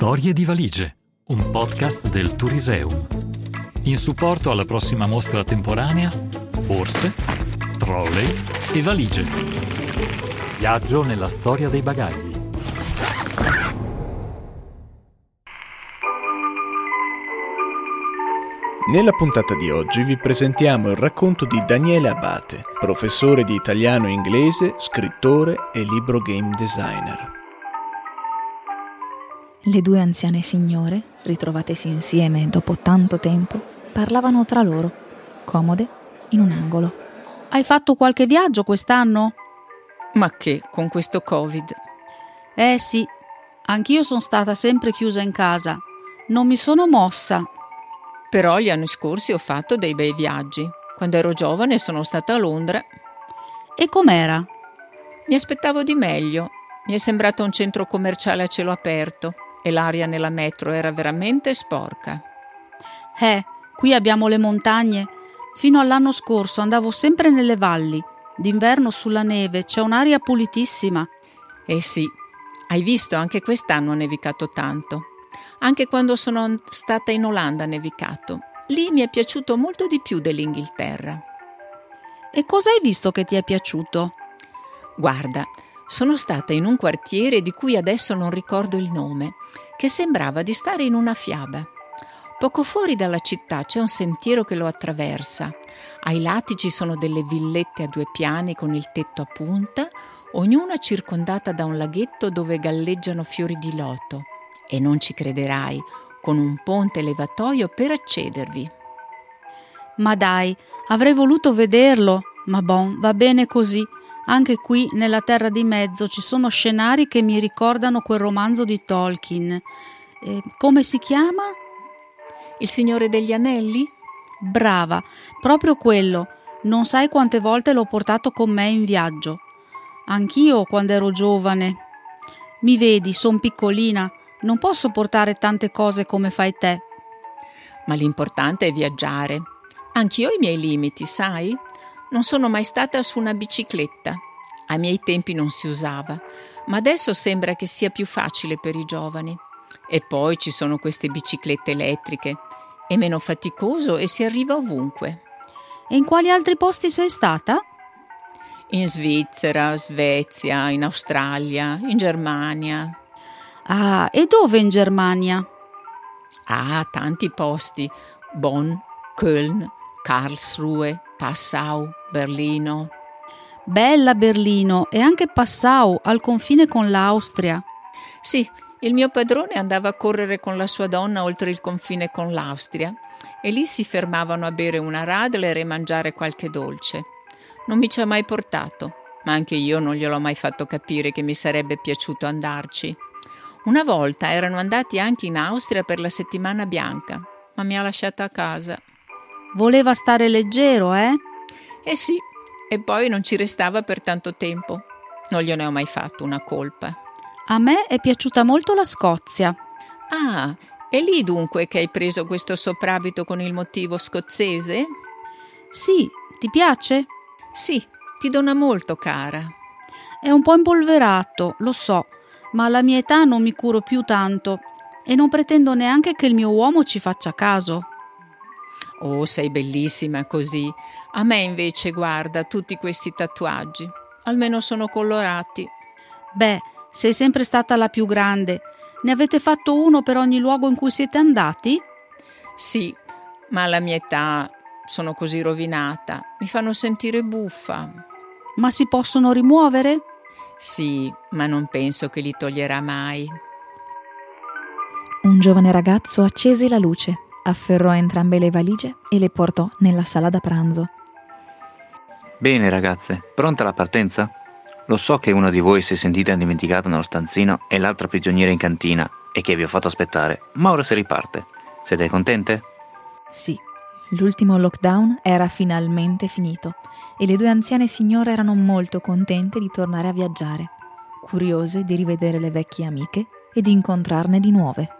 Storie di valigie, un podcast del Turiseum. In supporto alla prossima mostra temporanea, borse, trolley e valigie. Viaggio nella storia dei bagagli. Nella puntata di oggi vi presentiamo il racconto di Daniele Abate, professore di italiano e inglese, scrittore e libro game designer. Le due anziane signore, ritrovatesi insieme dopo tanto tempo, parlavano tra loro, comode, in un angolo. Hai fatto qualche viaggio quest'anno? Ma che, con questo Covid? Eh sì, anch'io sono stata sempre chiusa in casa. Non mi sono mossa. Però gli anni scorsi ho fatto dei bei viaggi. Quando ero giovane sono stata a Londra. E com'era? Mi aspettavo di meglio. Mi è sembrato un centro commerciale a cielo aperto e l'aria nella metro era veramente sporca. Eh, qui abbiamo le montagne. Fino all'anno scorso andavo sempre nelle valli. D'inverno sulla neve c'è un'aria pulitissima. Eh sì, hai visto, anche quest'anno ha nevicato tanto. Anche quando sono stata in Olanda ha nevicato. Lì mi è piaciuto molto di più dell'Inghilterra. E cosa hai visto che ti è piaciuto? Guarda, sono stata in un quartiere di cui adesso non ricordo il nome, che sembrava di stare in una fiaba. Poco fuori dalla città c'è un sentiero che lo attraversa. Ai lati ci sono delle villette a due piani con il tetto a punta, ognuna circondata da un laghetto dove galleggiano fiori di loto. E non ci crederai, con un ponte levatoio per accedervi. Ma dai, avrei voluto vederlo, ma bon, va bene così. Anche qui, nella Terra di Mezzo, ci sono scenari che mi ricordano quel romanzo di Tolkien. Eh, come si chiama? Il Signore degli Anelli? Brava, proprio quello. Non sai quante volte l'ho portato con me in viaggio. Anch'io quando ero giovane. Mi vedi, son piccolina, non posso portare tante cose come fai te. Ma l'importante è viaggiare. Anch'io ho i miei limiti, sai? Non sono mai stata su una bicicletta. Ai miei tempi non si usava, ma adesso sembra che sia più facile per i giovani. E poi ci sono queste biciclette elettriche. È meno faticoso e si arriva ovunque. E in quali altri posti sei stata? In Svizzera, Svezia, in Australia, in Germania. Ah, e dove in Germania? Ah, tanti posti. Bonn, Köln, Karlsruhe, Passau, Berlino. Bella Berlino e anche Passau al confine con l'Austria. Sì, il mio padrone andava a correre con la sua donna oltre il confine con l'Austria e lì si fermavano a bere una Radler e mangiare qualche dolce. Non mi ci ha mai portato, ma anche io non gliel'ho mai fatto capire che mi sarebbe piaciuto andarci. Una volta erano andati anche in Austria per la settimana bianca, ma mi ha lasciata a casa. Voleva stare leggero, eh? Eh sì, e poi non ci restava per tanto tempo. Non gliene ho mai fatto una colpa. A me è piaciuta molto la Scozia. Ah, è lì dunque che hai preso questo soprabito con il motivo scozzese? Sì, ti piace? Sì, ti dona molto, cara. È un po' impolverato, lo so, ma alla mia età non mi curo più tanto e non pretendo neanche che il mio uomo ci faccia caso. Oh, sei bellissima così. A me invece, guarda, tutti questi tatuaggi. Almeno sono colorati. Beh, sei sempre stata la più grande. Ne avete fatto uno per ogni luogo in cui siete andati? Sì, ma alla mia età sono così rovinata. Mi fanno sentire buffa. Ma si possono rimuovere? Sì, ma non penso che li toglierà mai. Un giovane ragazzo accese la luce, afferrò entrambe le valigie e le portò nella sala da pranzo. Bene ragazze, pronta la partenza? Lo so che una di voi si è sentita dimenticata nello stanzino e l'altra prigioniera in cantina e che vi ho fatto aspettare, ma ora si riparte. Siete contente? Sì, l'ultimo lockdown era finalmente finito e le due anziane signore erano molto contente di tornare a viaggiare, curiose di rivedere le vecchie amiche e di incontrarne di nuove.